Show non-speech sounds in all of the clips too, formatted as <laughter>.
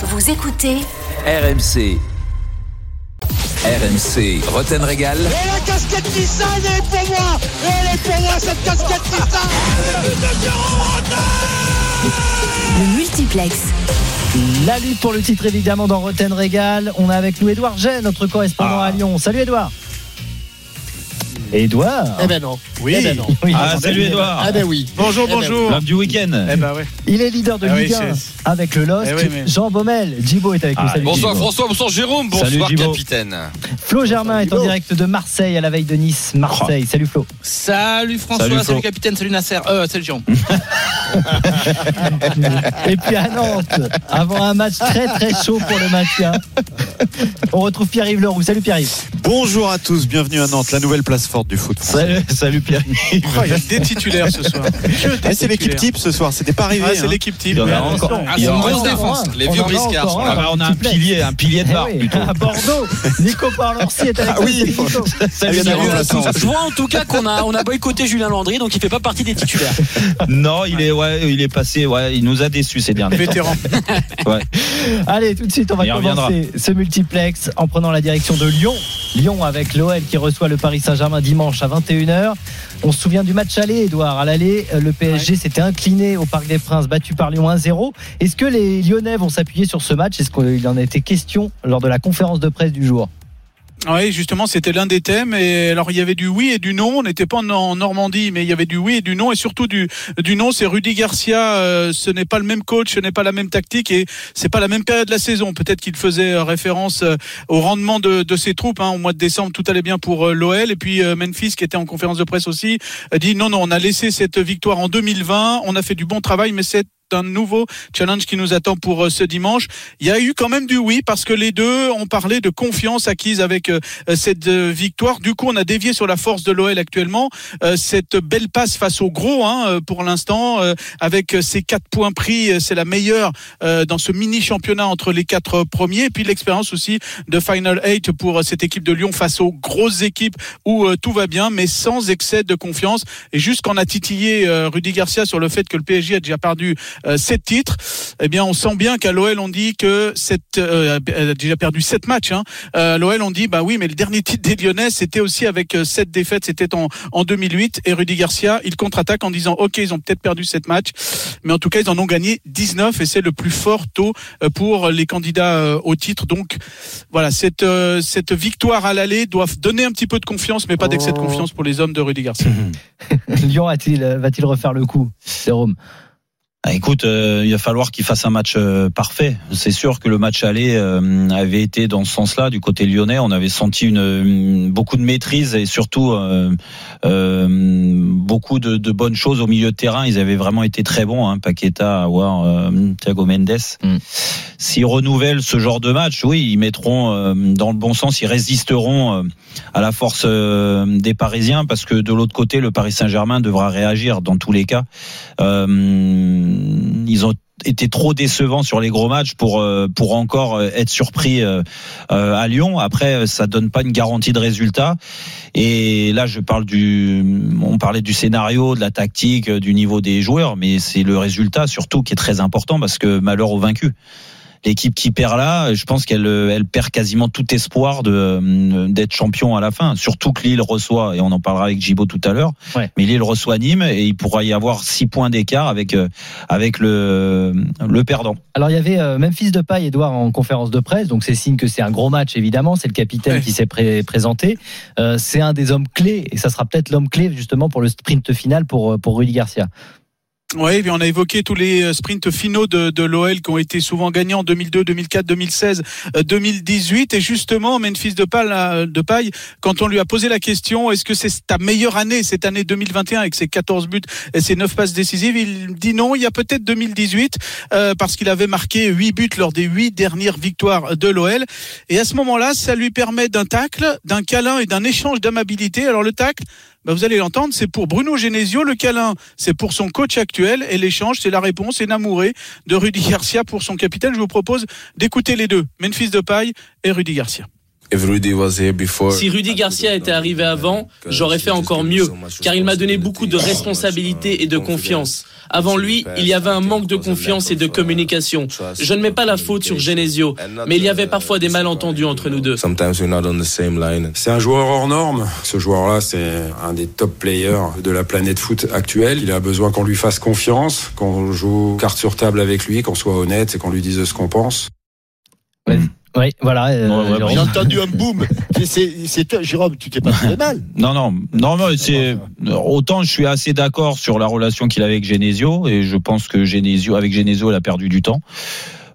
Vous écoutez RMC. RMC, Roten Régal. Et la casquette Nissan, elle est pour moi Elle est pour moi cette casquette Nissan le multiplex. La lutte pour le titre évidemment dans Roten Régal. On a avec nous Édouard Gay, notre correspondant à Lyon. Salut Édouard. Édouard. Eh ben non. Oui. Eh ben non. Oui, Ah, salut Edouard. Ah ben oui. Bonjour, Eh ben bonjour. L'homme du week-end. Eh ben ouais. Il est leader de oui, Ligue 1 c'est- avec le Lost. Eh oui, mais- Jean Baumel. Djibo est avec nous. Ah, Salut, Bonsoir. François, bonsoir Jérôme, bonsoir capitaine. Flo Germain est en direct de Marseille à la veille de Nice. Marseille. Salut Flo. Salut François, Salut, capitaine, salut Nasser, euh, salut Jean. <laughs> Et puis à Nantes, avant un match très très chaud pour le maintien, on retrouve Pierre-Yves Leroux. Salut Pierre-Yves. Bonjour à tous, bienvenue à Nantes, la nouvelle place forte du foot. Salut, salut Pierre. Oh, il y a des titulaires ce soir. Eh, c'est l'équipe type ce soir, c'était pas arrivé. Ah, c'est hein. l'équipe type. Il y en a Mais encore. attention. Ah, c'est une grosse défense. Les On vieux briscards. Ah bah, on a un pilier, un pilier de Eh barre oui, plutôt. à Bordeaux, Nico Parlorsi est avec Ah oui, Salut. Je vois en tout cas qu'on a, on a boycotté Julien Landry, donc il fait pas partie des titulaires. <laughs> Non, il est, ouais, il est passé, ouais, il nous a déçus ces derniers temps. Vétéran. <laughs> Allez, tout de suite, on va Il reviendra. commencer ce multiplex en prenant la direction de Lyon. Lyon avec l'OL qui reçoit le Paris Saint-Germain dimanche à 21h. On se souvient du match aller, Edouard. À l'aller, euh, le PSG s'était incliné au Parc des Princes, battu par Lyon 1-0. Est-ce que les Lyonnais vont s'appuyer sur ce match? Est-ce qu'il en a été question lors de la conférence de presse du jour? Oui, justement, c'était l'un des thèmes. Et alors, il y avait du oui et du non. On n'était pas en- Normandie, mais il y avait du oui et du non. Et surtout du, du non, c'est Rudy Garcia. euh, ce n'est pas le même coach, ce n'est pas la même tactique et c'est pas la même période de la saison. Peut-être qu'il faisait euh, référence euh, au rendement de, de ses troupes. hein. Au mois de décembre, tout allait bien pour l'OL. Et puis Memphis, qui était en conférence de presse aussi, a dit non, non, on a laissé cette victoire en 2020. On a fait du bon travail, mais c'est un nouveau challenge qui nous attend pour euh, ce dimanche. Il y a eu quand même du oui parce que les deux ont parlé de confiance acquise avec euh, cette euh, victoire. Du coup, on a dévié sur la force de l'OL actuellement. Cette belle passe face au gros hein, pour l'instant, avec ces quatre points pris, c'est la meilleure dans ce mini championnat entre les quatre premiers. Et puis l'expérience aussi de Final 8 pour cette équipe de Lyon face aux grosses équipes où tout va bien, mais sans excès de confiance. Et juste qu'on a titillé Rudy Garcia sur le fait que le PSG a déjà perdu sept titres, eh bien on sent bien qu'à l'OL on dit que cette euh, elle a déjà perdu sept matchs. Hein. Euh, L'OL on dit bah oui mais le dernier titre des Lyonnais c'était aussi avec euh, sept défaites, c'était en, en 2008 et Rudy Garcia il contre-attaque en disant ok ils ont peut-être perdu sept matchs, mais en tout cas ils en ont gagné 19 et c'est le plus fort taux euh, pour les candidats euh, au titre. Donc voilà cette euh, cette victoire à l'aller doit donner un petit peu de confiance mais pas d'excès de confiance pour les hommes de Rudy Garcia. <laughs> Lyon a-t-il, euh, va-t-il refaire le coup Jérôme? Ah, écoute, euh, il va falloir qu'il fasse un match euh, parfait. C'est sûr que le match aller euh, avait été dans ce sens-là du côté lyonnais. On avait senti une, une- beaucoup de maîtrise et surtout beaucoup de, de bonnes choses au milieu de terrain. Ils avaient vraiment été très bons, hein, Paqueta, euh, Thiago Mendes. Mm. S'ils renouvellent ce genre de match, oui, ils mettront dans le bon sens, ils résisteront à la force des Parisiens parce que de l'autre côté, le Paris Saint-Germain devra réagir dans tous les cas. Euh, ils ont été trop décevants sur les gros matchs pour euh, pour encore euh, être surpris euh, euh, à Lyon. Après, euh, ça donne pas une garantie de résultat. Et là, je parle du, on parlait du scénario, de la tactique, euh, du niveau des joueurs, mais c'est le résultat surtout qui est très important parce que malheur aux vaincus. L'équipe qui perd là, je pense qu'elle elle perd quasiment tout espoir de euh, d'être champion à la fin. Surtout que Lille reçoit, et on en parlera avec Gibo tout à l'heure, Ouais. mais Lille reçoit Nîmes et il pourra y avoir six points d'écart avec euh, avec le le perdant. Alors il y avait euh, Memphis Depay, Edouard, en conférence de presse, donc c'est signe que c'est un gros match évidemment. C'est le capitaine Ouais. qui s'est pré- présenté. Euh, c'est un des hommes clés et ça sera peut-être l'homme clé justement pour le sprint final pour euh, pour Rudy Garcia. Oui, on a évoqué tous les euh, sprints finaux de, de l'OL qui ont été souvent gagnés en 2002, 2004, 2016, euh, 2018. Et justement, Memphis Depay, là, de paille, quand on lui a posé la question, est-ce que c'est ta meilleure année, cette année 2021, avec ses 14 buts et ses 9 passes décisives, il dit non, il y a peut-être 2018, euh, parce qu'il avait marqué 8 buts lors des 8 dernières victoires de l'OL. Et à ce moment-là, ça lui permet d'un tacle, d'un câlin et d'un échange d'amabilité. Alors le tacle, bah, vous allez l'entendre, c'est pour Bruno Genesio. Le câlin, c'est pour son coach actuel. Et l'échange, c'est la réponse, c'est Namouré de Rudy Garcia pour son capitaine. Je vous propose d'écouter les deux, Memphis Depay et Rudy Garcia. Si Rudy Garcia était arrivé avant, j'aurais fait encore mieux, car il m'a donné beaucoup de responsabilités et de confiance. Avant lui, il y avait un manque de confiance et de communication. Je ne mets pas la faute sur Genesio, mais il y avait parfois des malentendus entre nous deux. C'est un joueur hors norme. Ce joueur-là, c'est un des top players de la planète foot actuelle. Il a besoin qu'on lui fasse confiance, qu'on joue carte sur table avec lui, qu'on soit honnête et qu'on lui dise ce qu'on pense. Oui, voilà. euh, Ouais, ouais, Jérôme. J'ai entendu un boom. C'est- c'est- Jérôme, tu t'es pas fait mal. Non, non, non, non, c'est autant je suis assez d'accord sur la relation qu'il a avec Genesio et je pense que Genesio, avec Genesio, il a perdu du temps.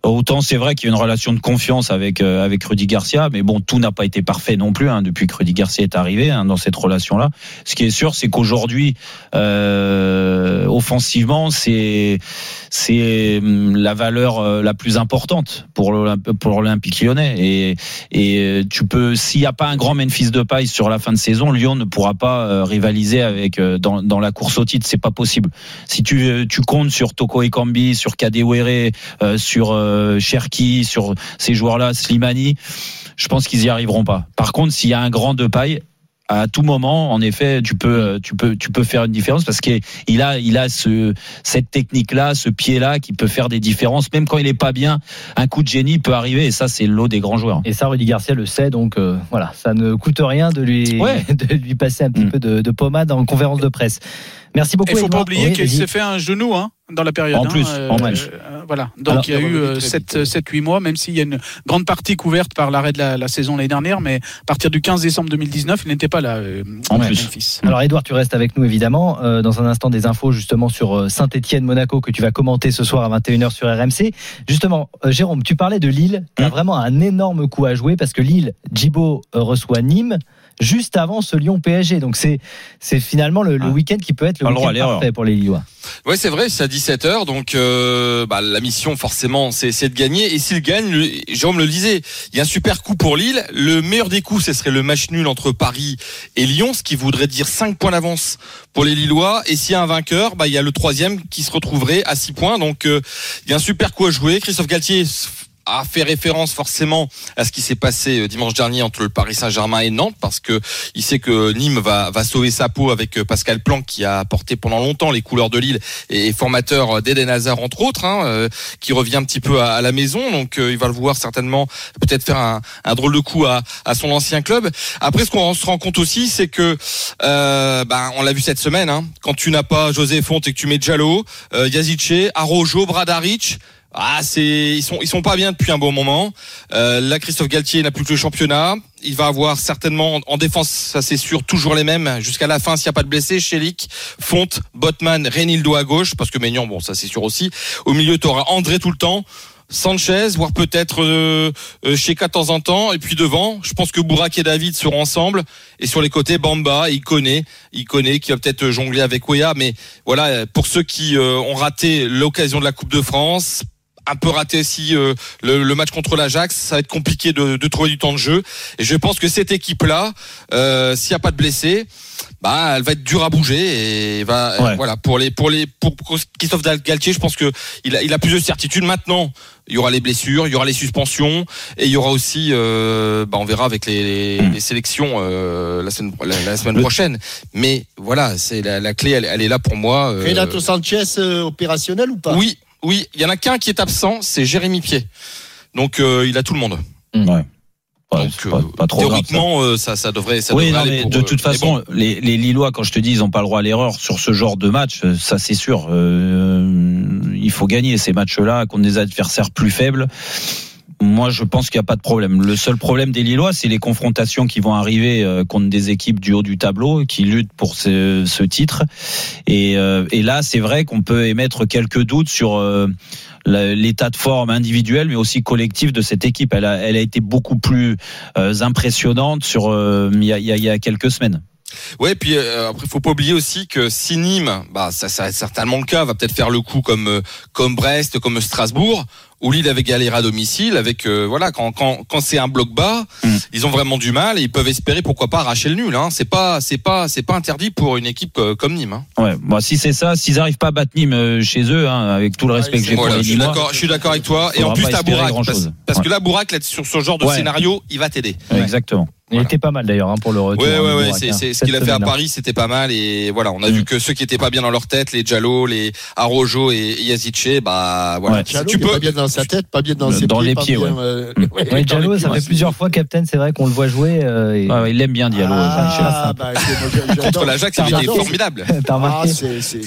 Autant c'est vrai qu'il y a une relation de confiance avec euh, avec Rudy Garcia, mais bon, tout n'a pas été parfait non plus hein, depuis que Rudy Garcia est arrivé hein, dans cette relation-là. Ce qui est sûr, c'est qu'aujourd'hui, euh, offensivement, c'est c'est hum, la valeur euh, la plus importante pour l'Olymp- pour l'Olympique Lyonnais. Et et euh, tu peux, s'il n'y a pas un grand Memphis de paille sur la fin de saison, Lyon ne pourra pas euh, rivaliser avec dans, dans la course au titre. C'est pas possible. Si tu tu comptes sur Toko Ekambi, sur Kadewere, euh, sur euh, Cherki, sur ces joueurs-là, Slimani, je pense qu'ils y arriveront pas. Par contre, s'il y a un grand de paille. À tout moment, en effet, tu peux, euh, tu peux, tu peux faire une différence parce qu'il il a, il a ce, cette technique-là, ce pied-là qui peut faire des différences, même quand il est pas bien. Un coup de génie peut arriver et ça, c'est l'eau des grands joueurs. Et ça, Rudy Garcia le sait, donc euh, voilà, ça ne coûte rien de lui, Ouais. <laughs> de lui passer un petit Mm. peu de, de pommade en conférence de presse. Merci beaucoup. Il faut Edouard. pas oublier Oui, qu'il s'est fait un genou hein, dans la période. En hein, plus, en plus. euh, voilà. Donc Alors, il y a ça va eu revenir très vite. 7-8 mois, même s'il y a une grande partie couverte par l'arrêt de la, la saison l'année dernière, mais à partir du 15 décembre 2019, il n'était pas là. euh, En plus. Memphis. Alors Edouard, tu restes avec nous évidemment. Euh, dans un instant, des infos justement sur euh, Saint-Etienne-Monaco que tu vas commenter ce soir à 21h sur RMC. Justement, euh, Jérôme, tu parlais de Lille, qui a Hum. vraiment un énorme coup à jouer parce que Lille, Djibo euh, reçoit Nîmes juste avant ce Lyon PSG. Donc c'est c'est finalement le, le Ah. week-end qui peut être le à week-end parfait pour les Lillois. Ouais, c'est vrai, c'est à 17h, donc euh, bah, la mission forcément, c'est c'est de gagner. Et s'il gagne, le- Jérôme le disait, il y a un super coup pour Lille. Le meilleur des coups, ce serait le match nul entre Paris et Lyon, ce qui voudrait dire 5 points d'avance pour les Lillois. Et s'il y a un vainqueur, bah, il y a le troisième qui se retrouverait à 6 points. Donc euh, il y a un super coup à jouer. Christophe Galtier a fait référence forcément à ce qui s'est passé euh, dimanche dernier entre le Paris Saint-Germain et Nantes parce que il sait que Nîmes va, va sauver sa peau avec euh, Pascal Planck qui a porté pendant longtemps les couleurs de Lille et formateur d'Eden Hazard entre autres hein, euh, qui revient un petit peu à, la maison. Donc euh, il va le voir certainement peut-être faire un, drôle de coup à, à son ancien club. Après ce qu'on se rend compte aussi c'est que euh, ben, on l'a vu cette semaine hein, quand tu n'as pas José Fonte et que tu mets Diallo euh, Yazice Arojo Bradaric ah, c'est ils sont ils sont pas bien depuis un bon moment. Euh, là, Christophe Galtier n'a plus que le championnat. Il va avoir certainement en défense, ça c'est sûr, toujours les mêmes jusqu'à la fin s'il n'y a pas de blessés. Chelik, Fonte, Botman, Renildo à gauche, parce que Maignan, bon, ça c'est sûr aussi. Au milieu, tu auras André tout le temps. Sanchez, voire peut-être euh, euh, temps en temps, et puis devant, je pense que Bourak et David seront ensemble, et sur les côtés, Bamba, il connaît, il connaît, qui va peut-être jongler avec Weah, mais voilà, pour ceux qui euh, ont raté l'occasion de la Coupe de France, un peu raté aussi euh, le, le match contre l'Ajax. Ça va être compliqué de, de trouver du temps de jeu. Et je pense que cette équipe-là, euh, s'il n'y a pas de blessés, bah, elle va être dure à bouger et va Ouais. euh, voilà pour les pour les pour Christophe Galtier, je pense que il a, il a plus de certitude maintenant. Il y aura les blessures, il y aura les suspensions et il y aura aussi, euh, bah, on verra avec les, les, les sélections euh, la semaine, la, la semaine prochaine. Mais voilà, c'est la, la clé, elle, elle est là pour moi. euh, Renato Sanchez euh, opérationnel ou pas? Oui, oui, il y en a qu'un qui est absent, c'est Jérémy Pied. Donc euh, il a tout le monde. Ouais. Ouais, Donc pas, euh, pas trop grave, ça. théoriquement, euh, ça. Ça, devrait. Ça oui, devrait non, aller mais pour, de toute façon, bon. les, les Lillois, quand je te dis, ils n'ont pas le droit à l'erreur sur ce genre de match, ça c'est sûr. Euh, il faut gagner ces matchs-là contre des adversaires plus faibles. Moi, je pense qu'il n'y a pas de problème. Le seul problème des Lillois, c'est les confrontations qui vont arriver euh, contre des équipes du haut du tableau qui luttent pour ce, titre. Et, euh, et là, c'est vrai qu'on peut émettre quelques doutes sur euh, l'état de forme individuel, mais aussi collectif de cette équipe. Elle a, été beaucoup plus impressionnante sur il y, a, quelques semaines. Ouais, puis euh, après, faut pas oublier aussi que si Nîmes, bah ça, ça certainement le cas, va peut-être faire le coup comme comme Brest, comme Strasbourg, où Lille avait galéré à domicile, avec euh, voilà quand quand quand c'est un bloc bas, Mm. ils ont vraiment du mal et ils peuvent espérer pourquoi pas arracher le nul. Hein. C'est pas c'est pas c'est pas interdit pour une équipe euh, comme Nîmes. Hein. Ouais, bon, si c'est ça, s'ils n'arrent pas à battre Nîmes euh, chez eux, hein, avec tout le respect que j'ai pour Voilà, les je suis Nîmois, d'accord, je suis d'accord avec toi. Et en plus, Bourak, parce, parce Ouais. que là, Bourak, là, sur ce genre de Ouais. scénario, il va t'aider. Ouais, exactement. Il était pas mal d'ailleurs hein, pour le retour. Ouais, ouais, ouais. Moubarak, C'est, c'est ce qu'il a fait à. Paris, c'était pas mal. Et voilà, on a vu que ceux qui étaient pas bien dans leur tête, les Diallo, les Arojo et Yazice, bah voilà. Ouais, tu peux. pas bien dans sa tête, pas bien dans ses Dans pieds. les pas pieds, bien, ouais. euh, Mm. ouais, Ouais, dans Diallo, les ça pieds. fait plusieurs fois, Captain, c'est vrai qu'on le voit jouer. euh, et- il aime bien Diallo. Ah, bah, Contre l'Ajax, il était formidable. <laughs> Ah,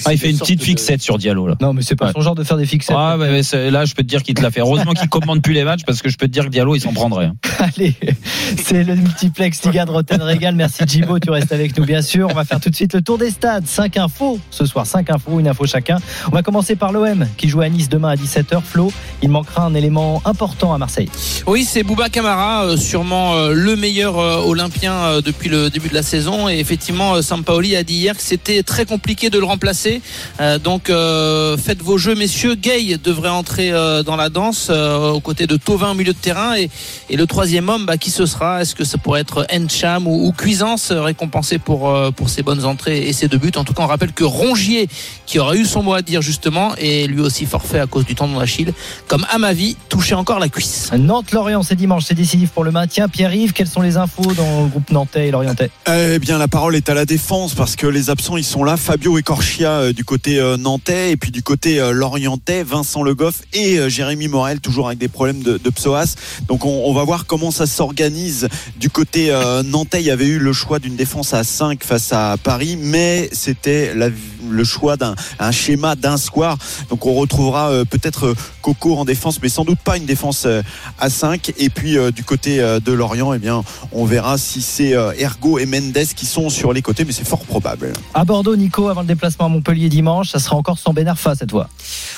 Ah, il fait une petite fixette sur Diallo là. Non, mais c'est pas son genre de faire des fixettes. Ah, là, je peux te dire qu'il te l'a fait. Heureusement qu'il commande plus les matchs parce que je peux te dire que Diallo, il s'en prendrait. hein. <laughs> Allez, c'est le multiplex Liga de Rotten Régal. Merci Djibo, tu restes avec nous bien sûr. On va faire tout de suite le tour des stades. 5 infos ce soir, 5 infos, une info chacun. On va commencer par l'OM qui joue à Nice demain à 17h. Flo, il manquera un élément important à Marseille. Oui, c'est Bouba Camara, euh, sûrement euh, le meilleur euh, Olympien depuis le début de la saison. Et effectivement, Sampaoli a dit hier que c'était très compliqué de le remplacer. Donc, faites vos jeux, messieurs. Gay devrait entrer dans la danse aux côtés de Tovin au milieu de terrain. Et, et le troisième homme, bah, qui ce sera? Est-ce que ça pourrait être Encham ou, ou Cuisance, euh, récompensé pour, euh, pour ses bonnes entrées et ses deux buts En tout cas, on rappelle que Rongier, qui aura eu son mot à dire justement, est lui aussi forfait à cause du tendon d'Achille, comme Amavi, touchait encore la cuisse. Nantes-Lorient, c'est dimanche, c'est décisif pour le maintien. Pierre-Yves, quelles sont les infos dans le groupe nantais et lorientais? Eh bien, la parole est à la défense parce que les absents, ils sont là. Fabio Ecorchia euh, du côté euh, nantais et puis du côté euh, lorientais, Vincent Le Goff et euh, Jérémy Morel, toujours avec des problèmes de, de psoas. Donc, on, on va voir comment ça s'organise du côté euh, nantais. Il y avait eu le choix d'une défense à 5 face à Paris, mais c'était le choix d'un un schéma d'un square. Donc, on retrouvera euh, peut-être euh, Coco en défense, mais sans doute pas une défense euh, à 5. Et puis, euh, du côté euh, de Lorient, eh bien, on verra si c'est euh, Ergo et Mendes qui sont sur les côtés, mais c'est fort probable. À Bordeaux, Nico, avant le déplacement à Montpellier dimanche, ça sera encore sans Ben Arfa cette fois.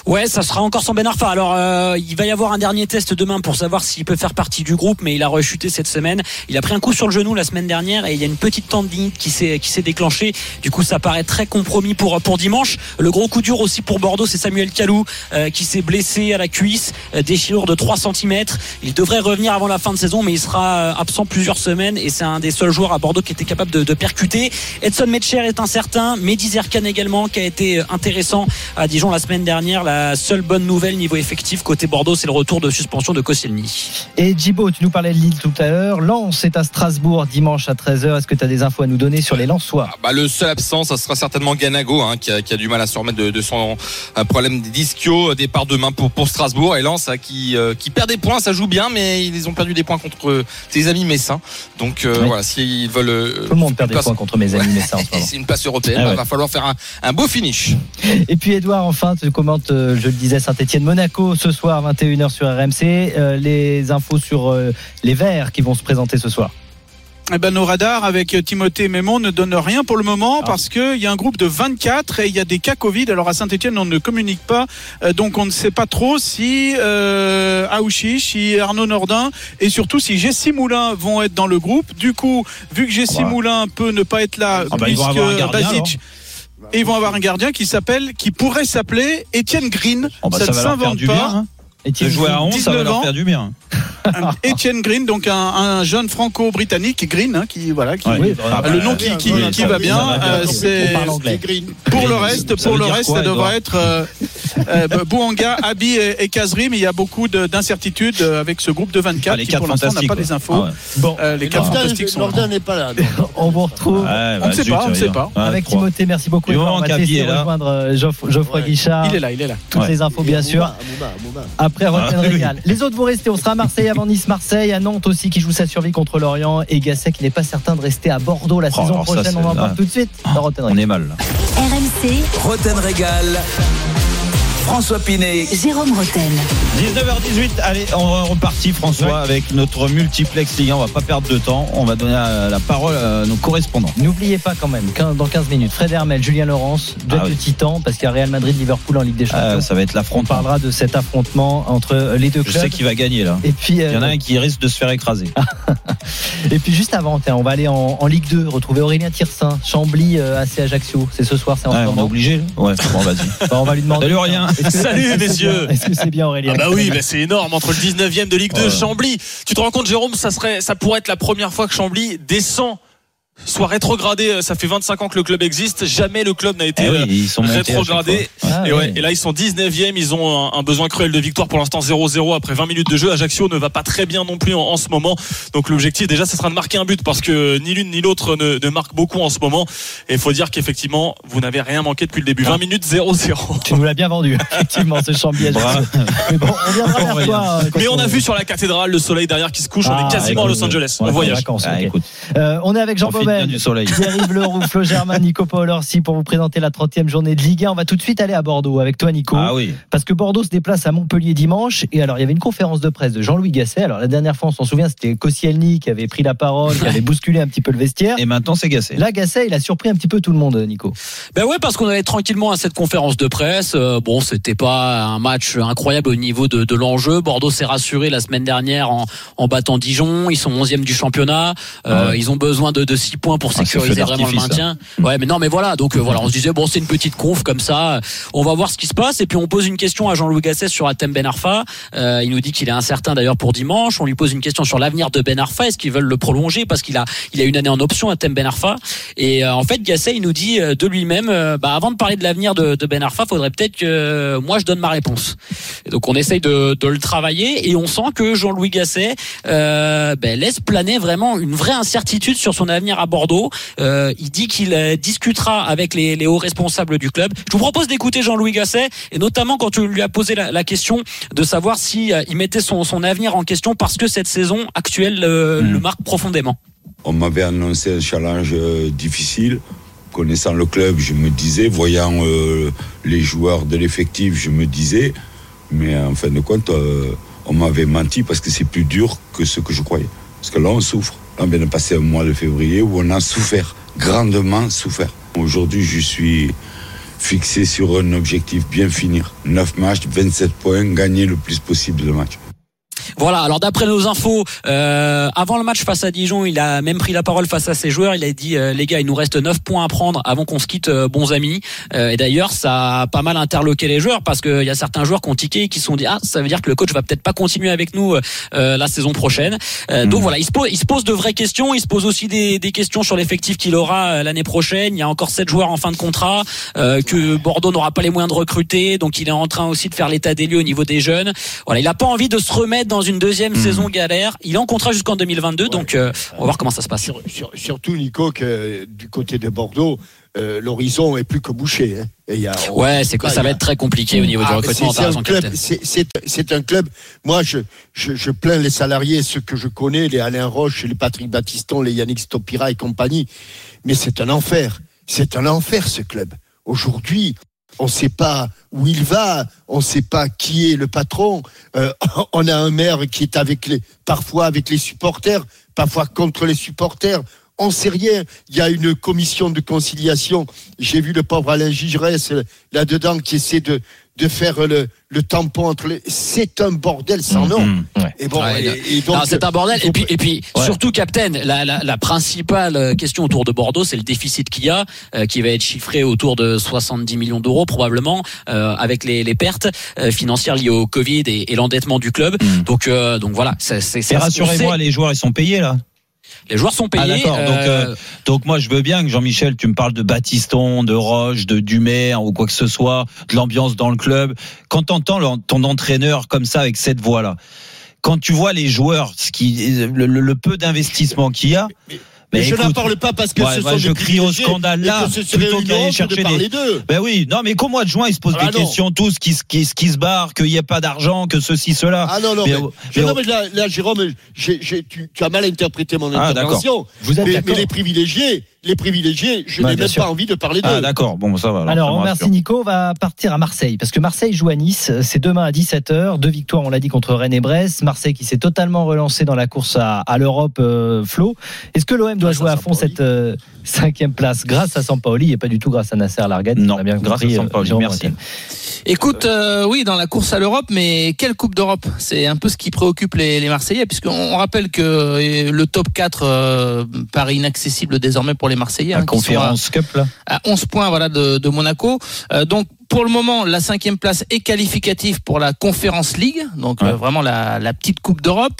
Ouais, ça sera encore sans Ben Arfa. Alors, euh, il va y avoir un dernier test demain pour savoir s'il peut faire partie du groupe, mais il a rechuté cette semaine. Il a pris un coup sur le genou la semaine dernière et il y a une petite tendinite qui s'est déclenchée. Du coup, ça paraît très compromis pour pour dimanche. Le gros coup dur aussi pour Bordeaux, c'est Samuel Calou euh, qui s'est blessé à la cuisse, euh, déchirure de 3 cm. Il devrait revenir avant la fin de saison, mais il sera euh, absent plusieurs semaines et c'est un des seuls joueurs à Bordeaux qui était capable de, de percuter. Edson Metcher est incertain, Mehdi Zerkan également qui a été intéressant à Dijon la semaine dernière. La seule bonne nouvelle niveau effectif côté Bordeaux, c'est le retour de suspension de Koscielny. Et Djibo, tu nous parlais de Lille tout à l'heure. Lens est à Strasbourg dimanche à 13h. Est-ce que tu as des infos à nous donner sur les Lensois? Bah, le seul absent, ça sera certainement Ganago, hein, qui, a, qui a du mal à se remettre de, de son un problème d'ischio. Départ demain pour, pour Strasbourg. Et Lens, hein, qui, euh, qui perd des points, ça joue bien, mais ils ont perdu des points contre euh, tes amis messins. Donc euh, Oui. voilà, s'ils veulent. euh, Tout le monde perd des points contre mes amis messins en ce <laughs> moment. C'est une place européenne. Ah Il ouais. va falloir faire un, un beau finish. Et puis Edouard, enfin, tu commentes, euh, je le disais, Saint-Etienne-Monaco ce soir, 21h sur RMC. Euh, les infos sur euh, les Verts qui vont se présenter ce soir. Eh ben, nos radars avec Timothée Mémon ne donnent rien pour le moment parce qu'il y a un groupe de 24 et il y a des cas Covid. Alors à Saint-Etienne, on ne communique pas, euh, donc on ne sait pas trop si euh, Aouchiche, si Arnaud Nordin et surtout si Jessie Moulin vont être dans le groupe. Du coup, vu que Jessie. Moulin peut ne pas être là, Ah bah, ils vont puisque avoir un gardien, Basic- et ils vont avoir un gardien qui s'appelle, qui pourrait s'appeler Étienne Green. Oh, bah, ça, ça ne s'invente pas. bien. hein. De Etienne jouer à 11, ça va 19 leur ans. faire du bien. <laughs> Un Étienne Green, donc un, un jeune franco-britannique, Green, hein, qui voilà, qui, Ouais. Oui, Ah bah, le nom qui, va bien, euh, c'est pour le reste, Ça pour le reste, quoi, ça devrait être euh, euh, Bouanga, Abi et, et Kazri, mais il y a beaucoup de- d'incertitudes euh, avec ce groupe de 24 Ah, les qui quatre pour l'instant n'a pas les infos. Ah ouais. Bon, Euh, les Et quatre fantastiques sont là. N'est pas là. <laughs> on vous retrouve. Ouais, On ne sait zut, pas, on ne sait pas. Avec. Timothée, merci beaucoup. On va est là. rejoindre euh, Geoff- Geoffroy. Guichard. Il est là, il est là. Toutes les infos, bien sûr. Après Rotten Ah, oui. Régal. Les autres vont rester. On sera à Marseille avant Nice-Marseille, à Nantes aussi qui joue sa survie contre Lorient et Gasset qui n'est pas certain de rester à Bordeaux la Oh, saison ça, prochaine. On en parle tout de suite dans Rotten On est mal. là. RMC, Roten Régal. François Pinet. Jérôme Roten. 19h18, allez, on est reparti François avec notre multiplex Ligue 1. On va pas perdre de temps. On va donner la la parole à nos correspondants. N'oubliez pas quand même, dans 15 minutes, Fred Hermel, Julien Laurence, deux Ah oui. titans, parce qu'il y a Real Madrid-Liverpool en Ligue des Champions. Ah, ça va être On l'affrontement. parlera de cet affrontement entre les deux Je clubs. sais qui va gagner là. Et puis, Il y en a euh, un qui risque de se faire écraser. <laughs> et puis juste avant, on va aller en, en Ligue 2, retrouver Aurélien Tirsin, Chambly, euh, AC Ajaccio. C'est ce soir, c'est en Ouais, on est moment. obligé. Ouais, bon, vas-y. <laughs> Bah, on va lui demander. Salut, Aurélien. <laughs> Que- Salut, messieurs. Est-ce que c'est bien Aurélien Ah bah oui, bah c'est énorme entre le 19e de Ligue 2 Ouais. Chambly. Tu te rends compte Jérôme, ça serait ça pourrait être la première fois que Chambly descend soit rétrogradé. euh, Ça fait 25 ans que le club existe. Jamais le club n'a été Eh oui, euh, ils sont rétrogradé. Ah et, ouais, oui. et là, ils sont 19e. Ils ont un, un besoin cruel de victoire. Pour l'instant, 0-0 après 20 minutes de jeu. Ajaccio ne va pas très bien non plus en, en ce moment. Donc, l'objectif, déjà, ce sera de marquer un but parce que ni l'une ni l'autre ne, ne marque beaucoup en ce moment. Et il faut dire qu'effectivement, vous n'avez rien manqué depuis le début. 20 minutes 0-0. Tu nous l'as bien vendu, <laughs> effectivement, ce champion. Bravo. Mais bon, on viendra <laughs> vers toi. euh, Mais on a vu sur la cathédrale le soleil derrière qui se couche. on Ah, est quasiment à Los Angeles. on voyage. vacances, Ah, ok. écoute. Euh, on est avec Jean Soleil. Pierre-Yves Leroux, Flo Germain, Nico Paul Orsi pour vous présenter la 30e journée de Ligue 1. On va tout de suite aller à Bordeaux avec toi, Nico. Ah oui. Parce que Bordeaux se déplace à Montpellier dimanche. Et alors, il y avait une conférence de presse de Jean-Louis Gasset. Alors, la dernière fois, on s'en souvient, c'était Koscielny qui avait pris la parole, qui avait bousculé un petit peu le vestiaire. Et maintenant, c'est gassé. Là, Gasset, il a surpris un petit peu tout le monde, Nico. Ben ouais, parce qu'on allait tranquillement à cette conférence de presse. Euh, bon, c'était pas un match incroyable au niveau de, de l'enjeu. Bordeaux s'est rassuré la semaine dernière en, en battant Dijon. Ils sont 11e du championnat. Euh, Ouais. Ils ont besoin de, de 6 points pour Ah, sécuriser feu vraiment le maintien. Ouais, mais non, mais voilà. Donc euh, voilà, on se disait bon, c'est une petite conf comme ça. On va voir ce qui se passe. Et puis on pose une question à Jean-Louis Gasset sur Atem Ben Arfa. Euh, il nous dit qu'il est incertain d'ailleurs pour dimanche. On lui pose une question sur l'avenir de Ben Arfa. Est-ce qu'ils veulent le prolonger parce qu'il a il a une année en option Atem Ben Arfa. Et euh, en fait, Gasset il nous dit euh, de lui-même, euh, bah, avant de parler de l'avenir de, de Ben Arfa, faudrait peut-être que moi je donne ma réponse. Et donc on essaye de, de le travailler et on sent que Jean-Louis Gasset euh, ben, laisse planer vraiment une vraie incertitude sur son avenir à Bordeaux. Euh, il dit qu'il euh, discutera avec les, les hauts responsables du club. Je vous propose d'écouter Jean-Louis Gasset et notamment quand on lui a posé la, la question de savoir si euh, il mettait son, son avenir en question parce que cette saison actuelle euh, le marque profondément. On m'avait annoncé un challenge difficile. Connaissant le club, je me disais, voyant euh, les joueurs de l'effectif, je me disais, mais en fin de compte, euh, on m'avait menti parce que c'est plus dur que ce que je croyais. Parce que là, on souffre. On vient de passer un mois de février où on a souffert, grandement souffert. Aujourd'hui, je suis fixé sur un objectif bien finir. 9 matchs, 27 points, gagner le plus possible de matchs. Voilà, alors d'après nos infos, euh, avant le match face à Dijon, il a même pris la parole face à ses joueurs. Il a dit, euh, les gars, il nous reste 9 points à prendre avant qu'on se quitte, euh, bons amis. Euh, et d'ailleurs, ça a pas mal interloqué les joueurs parce qu'il y a certains joueurs qui ont tiqué et qui se sont dit, ah, ça veut dire que le coach va peut-être pas continuer avec nous euh, la saison prochaine. Euh, Donc voilà, il se, pose, il se pose de vraies questions. Il se pose aussi des, des questions sur l'effectif qu'il aura euh, l'année prochaine. Il y a encore 7 joueurs en fin de contrat euh, que Bordeaux n'aura pas les moyens de recruter. Donc il est en train aussi de faire l'état des lieux au niveau des jeunes. Voilà, il a pas envie de se remettre dans une deuxième saison galère. Il est en contrat jusqu'en 2022, donc euh, on va voir comment ça se passe. Sur- sur- surtout, Nico, que du côté de Bordeaux, euh, l'horizon est plus que bouché. hein. Et y a- Ouais, c'est que Ah, ça va être très compliqué au niveau du Ah, recrutement. c'est- un, club- c'est un. Moi, je, je, je plains les salariés, ceux que je connais, les Alain Roche, les Patrick Battiston, les Yannick Stopira et compagnie. Mais c'est un enfer. C'est un enfer, ce club. Aujourd'hui, on ne sait pas où il va, on ne sait pas qui est le patron. Euh, on a un maire qui est avec les, parfois avec les supporters, parfois contre les supporters. On ne sait rien. Il y a une commission de conciliation. J'ai vu le pauvre Alain Gigerès là-dedans qui essaie de, de faire le, le tampon entre les. C'est un bordel sans nom. Mhm. Et bon, Ouais, et, et donc, Non, c'est un bordel. Et puis, et puis Ouais. surtout, Captain, la, la, la principale euh, question autour de Bordeaux, c'est le déficit qu'il y a, euh, qui va être chiffré autour de 70 millions d'euros probablement, euh, avec les, les pertes euh, financières liées au Covid et, et l'endettement du club. Mm. Donc, euh, donc voilà. c'est c'est- c'est- rassurez-moi, les joueurs, ils sont payés là. Les joueurs sont payés. Ah d'accord. Donc, euh, euh, donc moi je veux bien que Jean-Michel, tu me parles de Baptiston, de Roche, de Dumer ou quoi que ce soit, de l'ambiance dans le club. Quand t'entends ton entraîneur comme ça avec cette voix là, quand tu vois les joueurs, ce qui, le, le- le peu d'investissement qu'il y a. Mais je n'en parle pas parce que ouais, ce ouais, sont je des crie au scandale là, plutôt qu'aller chercher de des. d'eux. Ben oui, non, mais qu'au mois de juin, ils se posent Ah des non. questions tous, qui, se- qui, se- qui se barrent, qu'il n'y ait pas d'argent, que ceci, cela. Ah non, non, Mais- mais, je- mais- non, mais là, là, Jérôme, j'ai- j'ai- tu, tu as mal interprété mon Ah, intervention. Vous êtes mais, d'accord mais les privilégiés, les privilégiés, je n'ai bien même sûr. pas envie de parler d'eux. Ah d'accord, bon ça va. Alors, Alors, ça me on rassure. remercie Nico. On va partir à Marseille. Parce que Marseille joue à Nice. C'est demain à 17h. Deux victoires, on l'a dit, contre Rennes et Brest. Marseille qui s'est totalement relancé dans la course à, à l'Europe, euh, Flo. Est-ce que l'OM doit jouer à fond cette euh, cinquième place? Grâce à Sampaoli et pas du tout grâce à Nasser Largadi Non, On a bien grâce compris, à euh, Sampaoli, merci. Écoute, euh, oui, dans la course à l'Europe, mais quelle Coupe d'Europe? C'est un peu ce qui préoccupe les, les Marseillais, puisqu'on on rappelle que le top 4 euh, paraît inaccessible désormais pour les Marseillais. La hein, conférence Cup, là. à 11 points voilà, de, de Monaco. Euh, donc pour le moment, la cinquième place est qualificative pour la Conférence League, donc Ouais. euh, vraiment la, la petite Coupe d'Europe.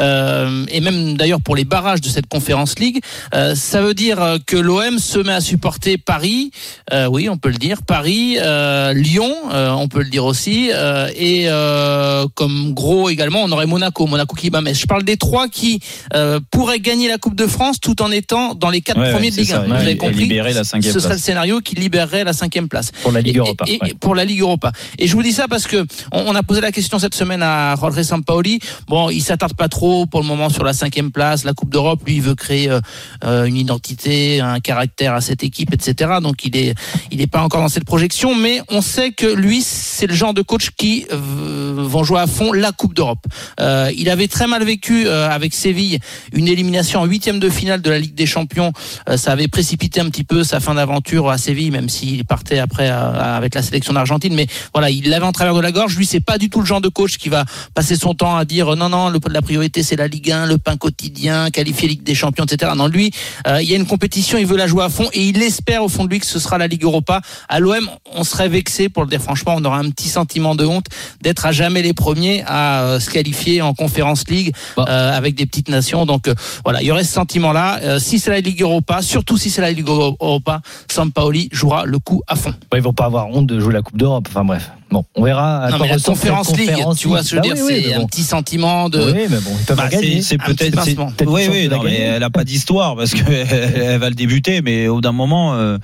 euh, et même d'ailleurs pour les barrages de cette Conférence League. Euh, ça veut dire euh, que l'OM se met à supporter Paris, euh, oui, on peut le dire, Paris, euh, Lyon, euh, on peut le dire aussi, euh, et euh, comme gros également, on aurait Monaco, Monaco qui bat Metz. Je parle des trois qui euh, pourraient gagner la Coupe de France tout en étant dans les quatre Ouais, premiers ouais, de Ligue 1. ça, Vous avez compris. la Ce serait le scénario qui libérerait la cinquième place. Pour la Ligue Et- Europa, et-. Pour la Ligue Europa. Et je vous dis ça parce que on, a posé la question cette semaine à Jorge Sampaoli. Bon, il s'attarde pas trop pour le moment sur la cinquième place, la Coupe d'Europe. Lui, il veut créer euh, euh, une identité, un caractère à cette équipe, etc. Donc, il est, il est pas encore dans cette projection, mais on sait que lui, c'est le genre de coach qui euh, vont jouer à fond la Coupe d'Europe. Euh, il avait très mal vécu avec Séville une élimination en huitième de finale de la Ligue des Champions. Ça avait précipité un petit peu sa fin d'aventure à Séville, même s'il partait après avec la sélection d'Argentine. Mais voilà, il l'avait en travers de la gorge. Lui, c'est pas du tout le genre de coach qui va passer son temps à dire non, non, le, la priorité c'est la Ligue 1, le pain quotidien, qualifier Ligue des Champions, etc. Non, lui, euh, il y a une compétition, il veut la jouer à fond et il espère au fond de lui que ce sera la Ligue Europa. À l'OM, on serait vexé pour le dire franchement, on aura un petit sentiment de honte d'être à jamais les premiers à euh, se qualifier en Conférence League euh, avec des petites nations. Donc euh, voilà, il y aurait ce sentiment-là. Si c'est la Ligue Europa, surtout si c'est la Ligue Europa, Sampaoli jouera le coup à fond. Ouais, ils vont pas avoir honte de jouer la Coupe d'Europe. Enfin bref. Bon, on verra. à Non, mais la Conférence League, tu vois ce que je veux League. dire, Bah oui, oui, c'est un petit sentiment de. Oui, mais bon, ils peuvent Bah, gagner. c'est peut-être. Oui, oui, non, mais elle a pas d'histoire parce qu'elle <laughs> elle va le débuter, mais au d'un moment. euh,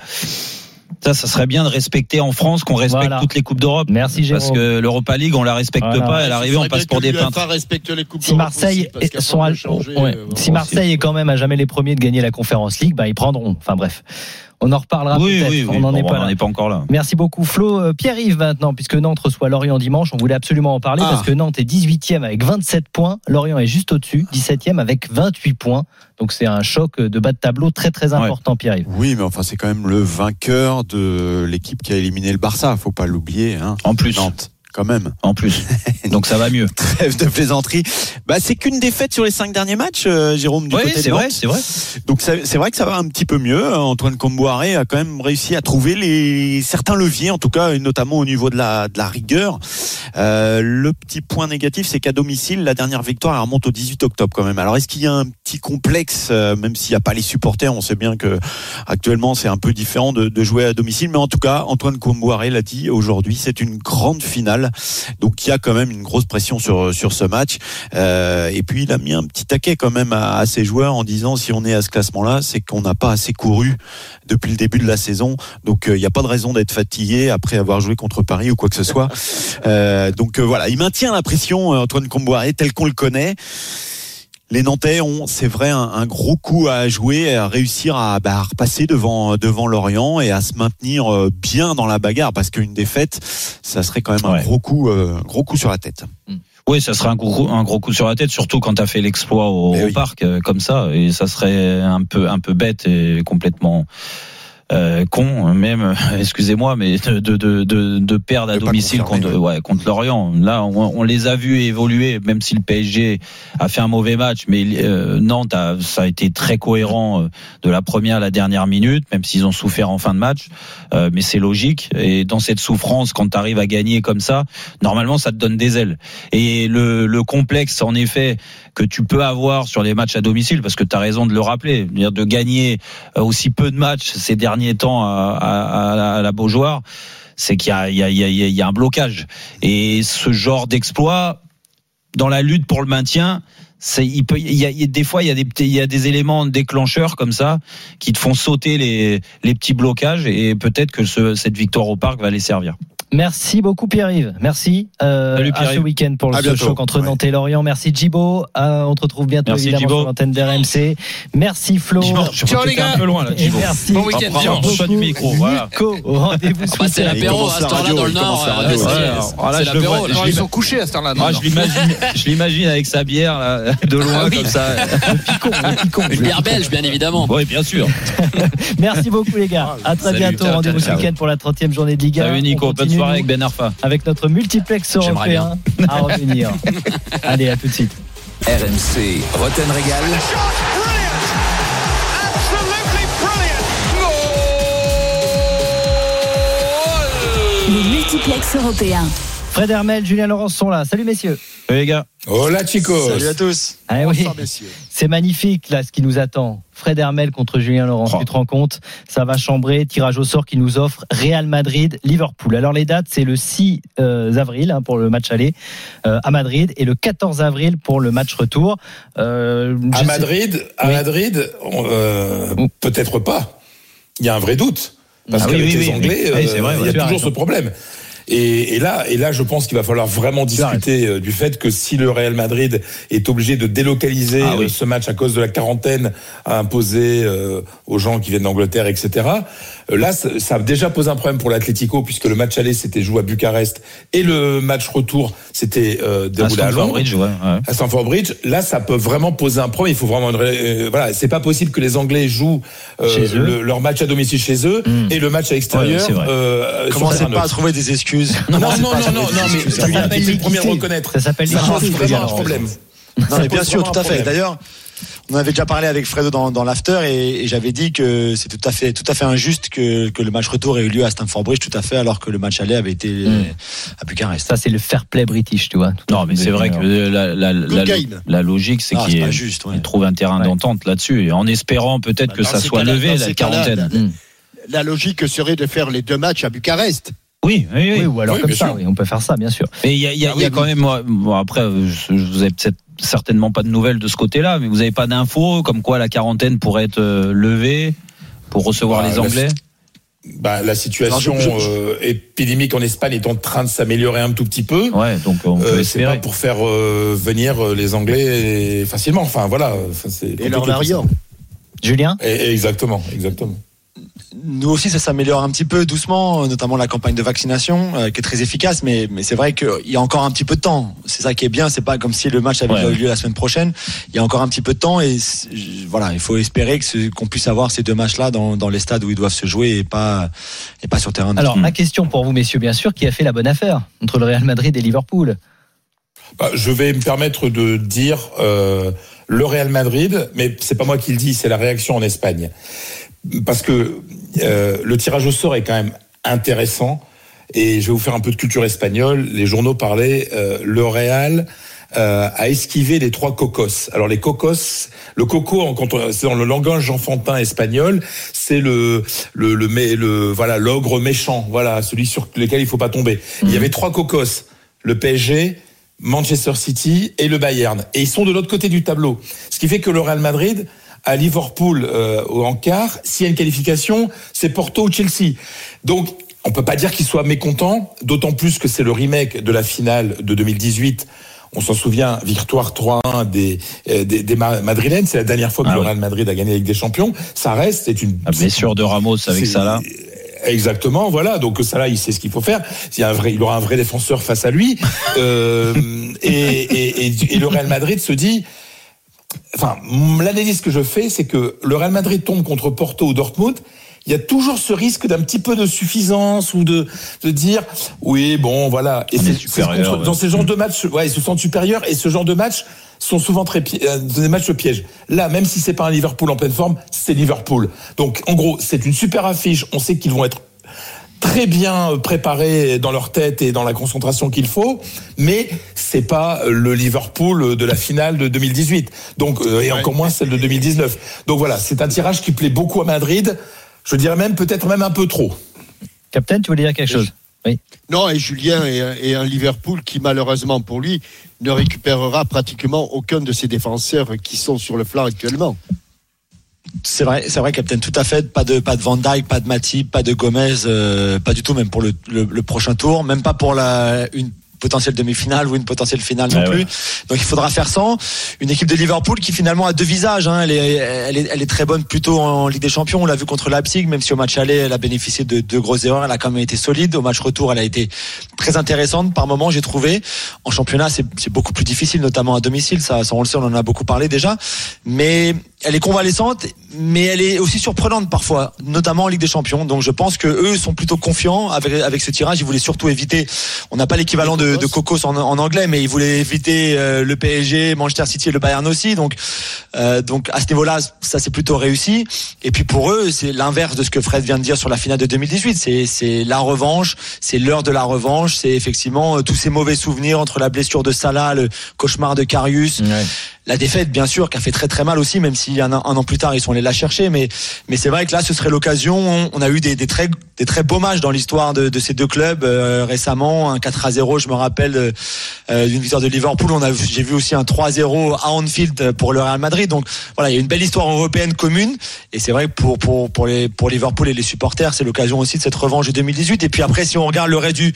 ça, ça serait bien de respecter en France qu'on respecte Voilà. toutes les coupes d'Europe. Merci, Parce Jérôme. que l'Europa League, on la respecte Voilà. pas. À l'arrivée, on passe pour des peintres. respecte les coupes Si Marseille aussi, parce est- sont force à- de changer, ouais. euh, si Marseille est quand même à jamais les premiers de gagner la Conférence League, bah ils prendront. Enfin bref, on en reparlera Oui, peut-être. oui, oui. on n'en Bon, est est pas encore là. Merci beaucoup Flo. Euh, Pierre-Yves maintenant, puisque Nantes reçoit Lorient dimanche, on voulait absolument en parler Ah. parce que Nantes est 18e avec 27 points, Lorient est juste au-dessus, 17e avec 28 points. Donc c'est un choc de bas de tableau très très important Pierre-Yves. Oui, mais enfin, c'est quand même le vainqueur de l'équipe qui a éliminé le Barça. Faut pas l'oublier. Hein. En plus. Nantes, quand même. En plus. <laughs> Donc ça va mieux. Trêve de plaisanterie. Bah, c'est qu'une défaite sur les cinq derniers matchs, euh, Jérôme, du Oui, côté de c'est vrai, c'est vrai. Donc c'est vrai que ça va un petit peu mieux. Antoine Comboiré a quand même réussi à trouver les certains leviers, en tout cas, et notamment au niveau de la, de la rigueur. Euh, le petit point négatif, c'est qu'à domicile, la dernière victoire elle remonte au 18 octobre quand même. Alors est-ce qu'il y a un petit complexe, euh, même s'il n'y a pas les supporters, on sait bien que actuellement c'est un peu différent de, de jouer à domicile, mais en tout cas, Antoine Comboiré l'a dit aujourd'hui, c'est une grande finale, donc il y a quand même une grosse pression sur sur ce match. Euh, et puis il a mis un petit taquet quand même à, à ses joueurs en disant si on est à ce classement-là, c'est qu'on n'a pas assez couru depuis le début de la saison. Donc euh, il n'y a pas de raison d'être fatigué après avoir joué contre Paris ou quoi que ce soit. <laughs> Euh, donc voilà, il maintient la pression, Antoine Comboiré, tel qu'on le connaît. Les Nantais ont, c'est vrai, un, un gros coup à jouer, à réussir à, bah, à repasser devant devant Lorient et à se maintenir euh, bien dans la bagarre, parce qu'une défaite, ça serait quand même un Ouais. gros coup, euh, gros coup sur la tête. Oui, ça serait un gros, un gros coup sur la tête, surtout quand tu as fait l'exploit au, oui. parc euh, comme ça, et ça serait un peu, un peu bête et complètement euh, con, même, euh, <laughs> excusez-moi, mais de, de, de, de, perdre à domicile contre, ouais, contre Lorient. Là, on, on les a vus évoluer, même si le PSG a fait un mauvais match, mais euh, Nantes, a, ça a été très cohérent euh, de la première à la dernière minute, même s'ils ont souffert en fin de match. Euh, mais c'est logique. Et dans cette souffrance, quand tu arrives à gagner comme ça, normalement, ça te donne des ailes. Et le, le complexe, en effet, que tu peux avoir sur les matchs à domicile, parce que tu as raison de le rappeler, de gagner euh, aussi peu de matchs ces derniers temps à, la Beaujoire, c'est qu'il y y, y, a, un blocage. Et ce genre d'exploit, dans la lutte pour le maintien, c'est, il peut, il y a, des fois, il y a des, il y a des éléments déclencheurs comme ça qui te font sauter les, les petits blocages et peut-être que ce, cette victoire au parc va les servir. Merci beaucoup Pierre-Yves. Merci euh, Salut, à ce week-end pour le ce bientôt. choc entre Ouais. Nantes et Lorient. Merci Djibo. Euh, on te retrouve bientôt Merci, évidemment Djibo. sur l'antenne d'RMC. Merci Flo. Ciao, les gars. un peu loin là, Et merci. Bon week-end, rapproche-toi du micro, voilà. Nico, au rendez-vous ce Bah, c'est week-end. l'apéro à à cette heure-là radio, dans le Nord. euh, c'est- l'apéro. ils sont couchés à. Moi, non, je l'imagine, je l'imagine avec sa bière là, <laughs> de loin Ah comme ça. Une bière belge, bien évidemment. Oui, bien sûr. <laughs> Merci beaucoup les gars. À très bientôt. Rendez-vous ce week-end pour la 30e journée de Ligue 1. Salut Nico, On bonne continue, soirée avec Ben Arfa. avec notre multiplex européen à revenir. <laughs> Allez, à tout de suite. RMC Roten Régal. Le multiplex européen. Fred Hermel, Julien Laurence sont là. Salut messieurs. Salut les gars. Hola chicos. Salut à tous. Ah oui. Bonsoir, messieurs. C'est magnifique là ce qui nous attend. Fred Hermel contre Julien Laurent. Oh. Tu te rends compte? Ça va chambrer. Tirage au sort qui nous offre Real Madrid, Liverpool. Alors les dates, c'est le 6 euh, avril hein, pour le match aller euh, à Madrid et le 14 avril pour le match retour. Euh, À sais- Madrid, à Oui. Madrid, euh, peut-être pas. Il y a un vrai doute parce Ah qu'avec oui, les oui, Anglais, euh, il y a toujours ce problème. Et, et là, et là, je pense qu'il va falloir vraiment discuter euh, du fait que si le Real Madrid est obligé de délocaliser Ah oui. euh, ce match à cause de la quarantaine à imposer euh, aux gens qui viennent d'Angleterre, etc. euh, Là, ça, ça a déjà posé un problème pour l'Atlético puisque le match aller s'était joué à Bucarest et le match retour s'était euh, À déroulé à, Stamford Londres Bridge, ouais, ouais. à Stamford Bridge. Là, ça peut vraiment poser un problème. Il faut vraiment une ré- euh, voilà, c'est pas possible que les Anglais jouent euh, le- leur match à domicile chez eux Mm. et le match à l'extérieur. Ouais, euh, Commencez pas à trouver des excuses. Non, non, non, à non, non, mais excuses. Julien, s'appelle tu es le premier à reconnaître. Ça s'appelle Ça pose vraiment un problème. Non, Ça mais bien sûr, tout à fait. D'ailleurs, on avait déjà parlé avec Fredo dans, dans l'after et, et j'avais dit que c'est tout à fait, tout à fait injuste que, que le match retour ait eu lieu à Stamford Bridge, tout à fait, alors que le match aller avait été Mm. euh, à Bucarest. Ça c'est le fair play british, tu vois. Non, mais c'est vrai que la, la, logique, c'est Ah, qu'il ouais. trouve un terrain Ouais. d'entente là-dessus, en espérant peut-être Bah, que ça soit levé, la quarantaine. la- Mm. La logique serait de faire les deux matchs à Bucarest. Oui, oui, oui. Oui, ou alors Oui, comme ça, oui, on peut faire ça, bien sûr. Mais il y a, il y a- Ah il y a oui, quand oui. même, moi, bon, après, je, je- vous avez peut-être certainement pas de nouvelles de ce côté-là, mais vous avez pas d'infos comme quoi la quarantaine pourrait être euh, levée pour recevoir Bah, les la- Anglais Bah, la situation Alors, je- je- euh, épidémique en Espagne est en train de s'améliorer un tout petit peu. Ouais, donc on peut Euh, c'est pas pour faire euh, venir les Anglais facilement. Enfin voilà, Enfin, Et leur variant. Julien? Et- et exactement, exactement. Nous aussi, ça s'améliore un petit peu doucement, notamment la campagne de vaccination, euh, qui est très efficace, mais, mais c'est vrai qu'il y a encore un petit peu de temps. C'est ça qui est bien, c'est pas comme si le match avait Ouais. lieu la semaine prochaine. Il y a encore un petit peu de temps et voilà, il faut espérer que qu'on puisse avoir ces deux matchs-là dans, dans les stades où ils doivent se jouer et pas, et pas sur terrain. Alors Mm. la question pour vous messieurs, bien sûr, qui a fait la bonne affaire entre le Real Madrid et Liverpool? Bah, je vais me permettre de dire euh, le Real Madrid, mais c'est pas moi qui le dis, c'est la réaction en Espagne. Parce que euh, le tirage au sort est quand même intéressant. Et je vais vous faire un peu de culture espagnole. Les journaux parlaient, euh, le Real euh, a esquivé les trois cocos. Alors les cocos, le coco, c'est dans le langage enfantin espagnol, c'est le le le, voilà l'ogre méchant, voilà celui sur lequel il faut pas tomber. Il y avait trois cocos, le PSG, Manchester City et le Bayern. Et ils sont de l'autre côté du tableau. Ce qui fait que le Real Madrid à Liverpool euh, en quart, s'il y a une qualification, c'est Porto ou Chelsea. Donc on peut pas dire qu'ils soient mécontents, d'autant plus que c'est le remake de la finale de 2018. On s'en souvient, victoire 3-1 des, euh, des, des Ma- Madrilènes. C'est la dernière fois que Ah le ouais. Real Madrid a gagné avec des champions. Ça reste, c'est une La blessure de Ramos avec là. Exactement, voilà. Donc Salah, il sait ce qu'il faut faire. Il, y a un vrai, il aura un vrai défenseur face à lui. Euh, <laughs> et, et, et- et le Real Madrid se dit. Enfin, l'analyse que je fais, c'est que le Real Madrid tombe contre Porto ou Dortmund. Il y a toujours ce risque d'un petit peu de suffisance ou de, de dire oui bon voilà et c'est ouais. dans ces genres de matchs ouais ils se sentent supérieurs et ce genre de matchs sont souvent très euh, des matchs pièges là même si c'est pas un Liverpool en pleine forme c'est Liverpool donc en gros c'est une super affiche on sait qu'ils vont être très bien préparés dans leur tête et dans la concentration qu'il faut, mais c'est pas le Liverpool de la finale de 2018. Donc euh, et encore moins celle de 2019. Donc voilà, c'est un tirage qui plaît beaucoup à Madrid. Je dirais même peut-être même un peu trop. Captain, tu voulais dire quelque chose? Oui. Non, et Julien est, un- est un Liverpool qui, malheureusement pour lui, ne récupérera pratiquement aucun de ses défenseurs qui sont sur le flanc actuellement. C'est vrai, c'est vrai, Captain, tout à fait. Pas de, pas de Van Dijk, pas de Matip, pas de Gomez, euh, pas du tout, même pour le, le, le prochain tour, même pas pour la, une potentielle demi-finale ou une potentielle finale non Ouais, plus. ouais. Donc il faudra faire sans. Une équipe de Liverpool qui finalement a deux visages. Hein. Elle, est, elle, est, elle est très bonne plutôt en Ligue des Champions. On l'a vu contre Leipzig, même si au match aller, elle a bénéficié de deux grosses erreurs. Elle a quand même été solide. Au match retour, elle a été très intéressante par moment, j'ai trouvé. En championnat, c'est c'est beaucoup plus difficile, notamment à domicile. Ça, ça, on le sait, on en a beaucoup parlé déjà. Mais elle est convalescente, mais elle est aussi surprenante parfois, notamment en Ligue des Champions. Donc je pense que eux sont plutôt confiants avec avec ce tirage. Ils voulaient surtout éviter. On n'a pas l'équivalent de, de Cocos en, en anglais, mais ils voulaient éviter euh, le PSG, Manchester City et le Bayern aussi. Donc euh, donc à ce niveau-là, ça c'est plutôt réussi. Et puis pour eux, c'est l'inverse de ce que Fred vient de dire sur la finale de 2018. C'est c'est la revanche, c'est l'heure de la revanche. C'est effectivement euh, tous ces mauvais souvenirs entre la blessure de Salah, le cauchemar de Karius. La défaite, bien sûr, qui a fait très très mal aussi, même si un, an- plus tard ils sont allés la chercher. Mais mais c'est vrai que là, ce serait l'occasion. On, a eu des, très des très beaux matchs dans l'histoire de, ces deux clubs euh, récemment. Un 4 à 0, je me rappelle euh, euh, d'une victoire de Liverpool. J'ai vu aussi un 3 à 0 à Anfield pour le Real Madrid. Donc voilà, il y a une belle histoire européenne commune. Et c'est vrai que pour pour pour les pour Liverpool et les supporters, c'est l'occasion aussi de cette revanche de 2018. Et puis après, si on regarde le reste du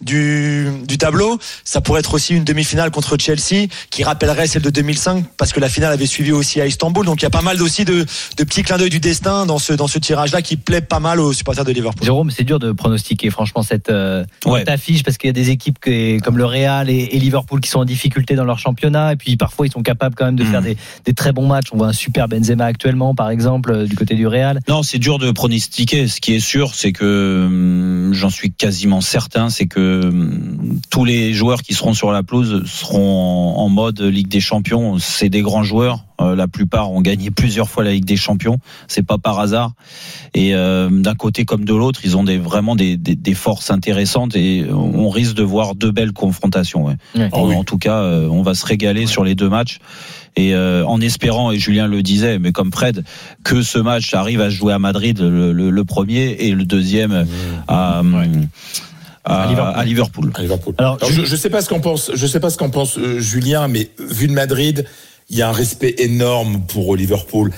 du, du tableau. Ça pourrait être aussi une demi-finale contre Chelsea qui rappellerait celle de 2005 parce que la finale avait suivi aussi à Istanbul. Donc il y a pas mal aussi de, de petits clins d'œil du destin dans ce, dans ce tirage-là qui plaît pas mal aux supporters de Liverpool. Jérôme, c'est dur de pronostiquer franchement cette, euh, Ouais. cette affiche parce qu'il y a des équipes que- comme le Real et, et Liverpool qui sont en difficulté dans leur championnat et puis parfois ils sont capables quand même de faire des, des très bons matchs. On voit un super Benzema actuellement par exemple euh, du côté du Real. Non, c'est dur de pronostiquer. Ce qui est sûr, c'est que hum, j'en suis quasiment certain, c'est que tous les joueurs qui seront sur la pelouse seront en, mode Ligue des Champions. C'est des grands joueurs. Euh, la plupart ont gagné plusieurs fois la Ligue des Champions. C'est pas par hasard. Et euh, d'un côté comme de l'autre, ils ont des, vraiment des, des, des forces intéressantes et on risque de voir deux belles confrontations. ouais. Ouais. En, en tout cas, euh, on va se régaler sur les deux matchs. Et euh, en espérant, et Julien le disait, mais comme Fred, que ce match arrive à se jouer à Madrid le, le- le premier et le deuxième à, à, à Liverpool. À Liverpool. Alors, Alors, je, je sais pas ce qu'en pense, je sais pas ce qu'en pense euh, Julien, mais vu de Madrid, il y a un respect énorme pour Liverpool.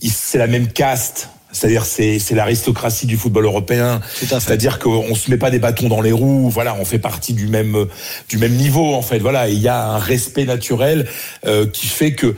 Il- C'est la même caste. C'est-à-dire c'est c'est l'aristocratie du football européen. C'est-à-dire qu'on se met pas des bâtons dans les roues. Voilà, on fait partie du même du même niveau en fait. Voilà, il y a un respect naturel euh, qui fait que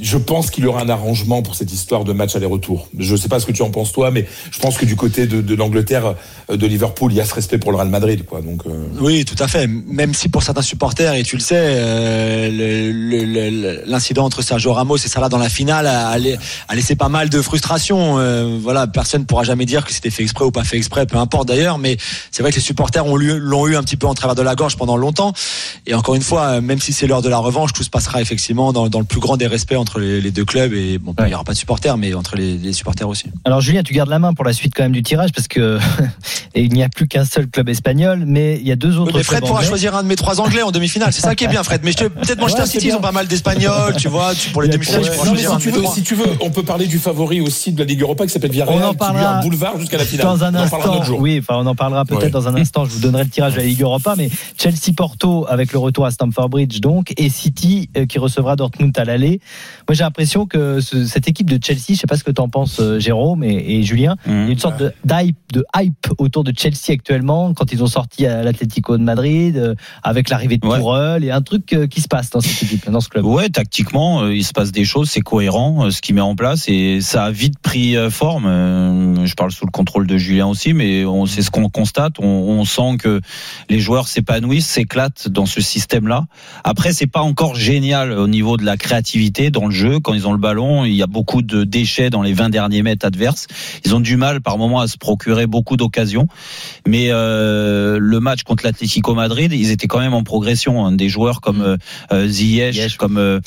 je pense qu'il y aura un arrangement pour cette histoire de match aller-retour. Je sais pas ce que tu en penses toi, mais je pense que du côté de, l'Angleterre, euh, de Liverpool, il y a ce respect pour le Real Madrid, quoi. Donc. euh, Oui, tout à fait. Même si pour certains supporters, et tu le sais, euh, l'incident entre Sergio Ramos et Salah dans la finale a, a la- a laissé pas mal de frustration. Voilà, personne ne pourra jamais dire que c'était fait exprès ou pas fait exprès, peu importe d'ailleurs. Mais c'est vrai que les supporters l'ont eu un petit peu en travers de la gorge pendant longtemps. Et encore une fois, même si c'est l'heure de la revanche, tout se passera effectivement dans, dans le plus grand des respects entre les, les deux clubs. Et bon, il y aura pas de supporters, mais entre les, les supporters aussi. Alors Julien, tu gardes la main pour la suite quand même du tirage parce que <laughs> et il n'y a plus qu'un seul club espagnol, mais il y a deux autres. Oui, mais Fred clubs pourra anglais. choisir un de mes trois anglais en demi-finale. C'est ça qui est bien, Fred. Mais peut-être Manchester Ouais, City, ils ont pas mal d'Espagnols, tu vois. Tu, pour les demi-finales, tu pourras Non, mais choisir un si tu, veux, trois. si tu veux, on peut parler du favori aussi de la Ligue Europa qui s'appelle Villarreal, On en parlera un boulevard jusqu'à la finale. Dans un on en parlera un instant, jour. oui, enfin on en parlera peut-être Ouais. dans un instant. Je vous donnerai le tirage de la Ligue Europa, mais Chelsea Porto avec le retour à Stamford Bridge donc, et City euh, qui recevra Dortmund à l'aller. Moi j'ai l'impression que ce- cette équipe de Chelsea, je sais pas ce que t'en penses euh, Jérôme et, et Julien, il y a une sorte de d'hype, de hype autour de Chelsea actuellement quand ils ont sorti à l'Atlético de Madrid euh, avec l'arrivée de Tourelle et un truc euh, qui se passe dans cette équipe, dans ce club. Ouais, tactiquement, euh, il se passe des choses, c'est cohérent euh, ce qu'il met en place et ça a vite pris euh, forme. Euh, Je parle sous le contrôle de Julien aussi, mais on c'est ce qu'on constate. On, on sent que les joueurs s'épanouissent, s'éclatent dans ce système-là. Après, c'est pas encore génial au niveau de la créativité dans le jeu. Quand ils ont le ballon, il y a beaucoup de déchets dans les 20 derniers mètres adverses. Ils ont du mal par moment à se procurer beaucoup d'occasions. Mais euh, le match contre l'Atlético Madrid, ils étaient quand même en progression. hein. Des joueurs comme euh, euh, Ziyech, comme euh,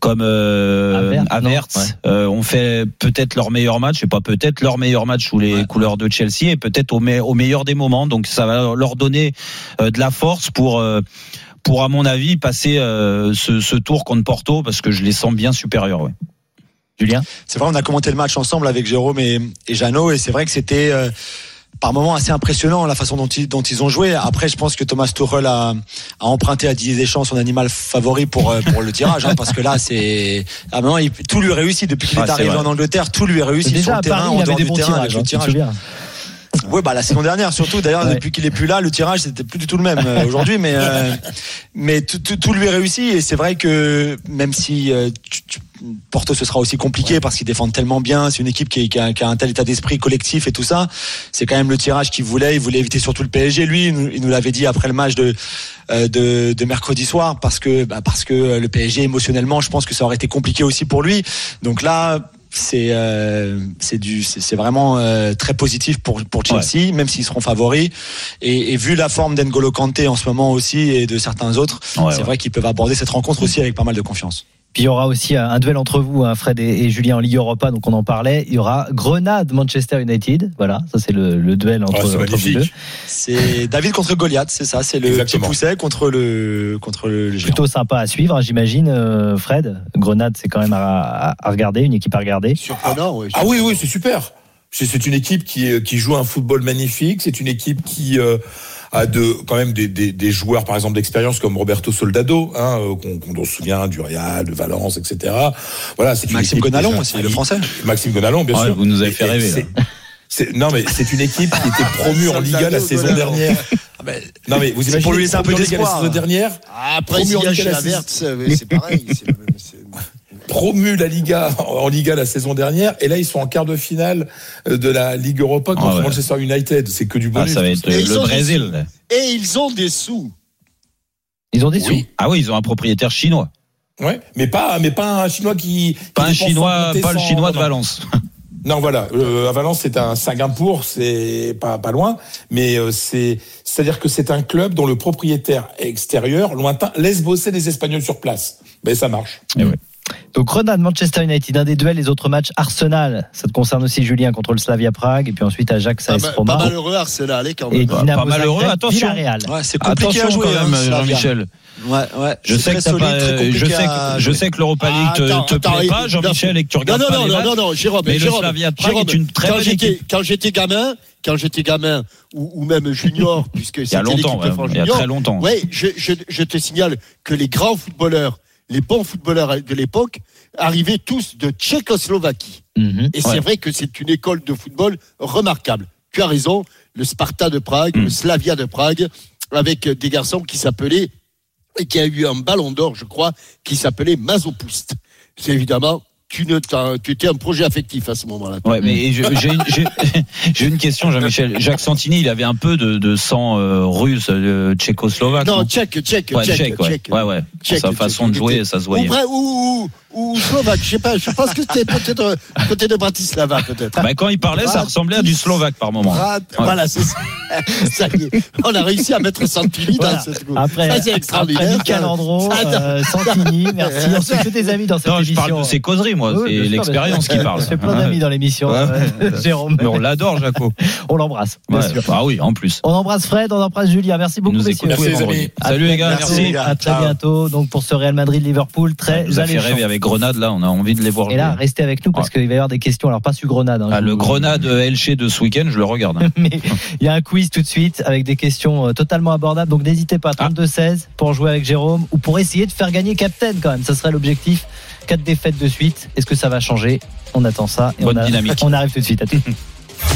comme euh, Havertz, Havertz, non euh, ont fait peut-être leur meilleur match, et pas peut-être leur meilleur match sous les couleurs de Chelsea, et peut-être au, me- au meilleur des moments. Donc ça va leur donner de la force pour euh, pour à mon avis passer euh, ce, ce tour contre Porto, parce que je les sens bien supérieurs. Ouais. Julien? C'est vrai, on a commenté le match ensemble avec Jérôme et, et Jeannot, et c'est vrai que c'était euh, par moments assez impressionnant la façon dont ils, dont ils ont joué. Après, je pense que Thomas Tuchel a, a emprunté à Didier Deschamps son animal favori pour euh, pour le tirage, hein, parce que là, c'est ah, maintenant, il- tout lui réussit depuis qu'il Ah, est arrivé en Angleterre, tout lui réussit sur le terrain, en dehors des du terrain, avec tirages, le hein, tirage. Ouais, bah la saison dernière surtout. D'ailleurs, Ouais. depuis qu'il est plus là, le tirage c'était plus du tout le même euh, aujourd'hui, mais euh, mais tout, tout, tout lui réussit et c'est vrai que même si euh, tu- tu- Porto ce sera aussi compliqué parce qu'ils défendent tellement bien, c'est une équipe qui, qui a, qui a un tel état d'esprit collectif et tout ça. C'est quand même le tirage qu'il voulait. Il voulait éviter surtout le PSG. Lui, il nous, nous l'avait dit après le match de euh, de, de mercredi soir parce que bah, parce que le PSG émotionnellement, je pense que ça aurait été compliqué aussi pour lui. Donc là c'est euh, c'est du c'est vraiment euh, très positif pour pour Chelsea, même s'ils seront favoris. Et, et vu la forme d'Engolo Kanté en ce moment aussi et de certains autres, Ouais, c'est ouais. vrai qu'ils peuvent aborder cette rencontre aussi avec pas mal de confiance. Puis il y aura aussi un duel entre vous, hein, Fred et, et Julien en Ligue Europa, donc on en parlait. Il y aura Grenade-Manchester United. Voilà, ça c'est le, le duel entre, c'est entre vous deux. C'est David contre Goliath, c'est ça, c'est le petit Exactement. pousset contre le contre le géant. Plutôt sympa à suivre, hein, j'imagine, euh, Fred. Grenade, c'est quand même à, à- à regarder, une équipe à regarder. Surprenant, oui. Ah oui, oui, c'est super. C'est une équipe qui, euh, qui joue un football magnifique. C'est une équipe qui euh, a de, quand même des, des, des joueurs, par exemple, d'expérience comme Roberto Soldado, hein, euh, qu'on qu'on se souvient du Real, de Valence, etc. Voilà, c'est une Maxime équipe Gonalon déjà- aussi, le français. Maxime Gonalon, bien Ouais, sûr. vous nous avez fait et rêver, non mais c'est une équipe qui était promue en Liga la saison dernière. Non mais vous imaginez pour lui laisser un peu promue Liga la d'espoir. saison dernière, Ah, Après, Promu s'il en y a Liga la saison- c'est pareil. Promu la Liga en Liga la saison dernière et là ils sont en quart de finale euh, de la Ligue Europa contre Ah ouais. Manchester United. C'est que du Ah, bonus. ça va être. Et le ont des Brésil. Et ils ont des sous. Ils ont des sous. Oui. Ah oui, ils ont un propriétaire chinois. Ouais, mais pas mais pas un chinois qui Pas qui un chinois, pas le sans- chinois de. Valence. <laughs> Non, voilà. Euh, à Valence, c'est un Singapour, c'est pas pas loin, mais euh, c'est c'est-à-dire que c'est un club dont le propriétaire extérieur, lointain, laisse bosser les Espagnols sur place. Ben ça marche. Donc Grenade, Manchester United, un des duels, les autres matchs. Arsenal, ça te concerne aussi Julien contre le Slavia Prague, et puis ensuite Ajax, Pas, AS mal- Roma. pas malheureux Arsenal, eh, quand Et même. Dynamo pas malheureux, Zagreb, attention. Ouais, c'est compliqué à Attention jouer quand même, hein, Slavia. Jean-Michel. Ouais, ouais. Je sais que solide, pas, je sais à que, je sais que l'Europa League Ah, te, attends, te attends, plaît et- pas, Jean-Michel, et que tu Non, regardes non, pas non, les non, matchs. non, non, Jérôme, Mais le Jérôme, Slavia de Prague Jérôme, est une très quand bonne j'étais, équipe. quand j'étais gamin, quand j'étais gamin, ou, ou même junior, puisque <laughs> Il y a c'était longtemps, l'équipe de France il y a très longtemps. Ouais, je, je, je te signale que les grands footballeurs, les bons footballeurs de l'époque, arrivaient tous de Tchécoslovaquie. Mhm. Et c'est vrai que c'est une école de football remarquable. Tu as raison, le Sparta de Prague, Mm. le Slavia de Prague, avec des garçons qui s'appelaient, et qui a eu un ballon d'or, je crois, qui s'appelait Mazopoust. C'est évidemment, tu, ne tu étais un projet affectif à ce moment-là. Ouais, mais j'ai une, <laughs> une question, Jean-Michel. Jacques Santini, il avait un peu de, de sang euh, russe, euh, tchécoslovaque. Non, tchèque, tchèque, Ouais, tchèque, tchèque, ouais. tchèque. Ouais, ouais. Tchèque, Sa façon de jouer, ça se voyait. ou, ou slovaque, je sais pas, je pense que c'était peut-être côté de Bratislava, peut-être. Bah, quand il parlait, ça ressemblait à du slovaque par moment. Brat- Ouais. Voilà, c'est ça. <laughs> Ça y est. On a réussi à mettre Santini Voilà. dans cette Après, Ça, c'est après extraordinaire. Michael Andro, euh, Santini, <laughs> merci. On se fait des amis dans cette Non, je émission. parle de ses causeries, moi. Oui, c'est l'expérience qui parle. On se fait plein d'amis dans l'émission. Ouais. euh, <laughs> Jérôme. Mais on l'adore, Jaco. On l'embrasse, bien Ouais. sûr. Ah oui, en plus. On embrasse Fred, on embrasse Julien. Merci beaucoup, nous messieurs. tous les. À Salut les gars, merci. À très Ciao. bientôt. Donc pour ce Real Madrid-Liverpool, très alléchant. Rêver avec Grenade, là, on a envie de les voir Et jouer. là, restez avec nous parce qu'il va y avoir des questions. Alors pas sur Grenade. hein, Ah, le vous- Grenade Elche de ce week-end, je le regarde. hein. <laughs> Mais il y a un quiz tout de suite avec des questions euh, totalement abordables. Donc n'hésitez pas, Ah. 32-16 pour jouer avec Jérôme ou pour essayer de faire gagner Captain quand même. Ça serait l'objectif. Quatre défaites de suite. Est-ce que ça va changer? On attend ça. Et Bonne on, a- dynamique. <laughs> on arrive tout de suite. À tout. <laughs>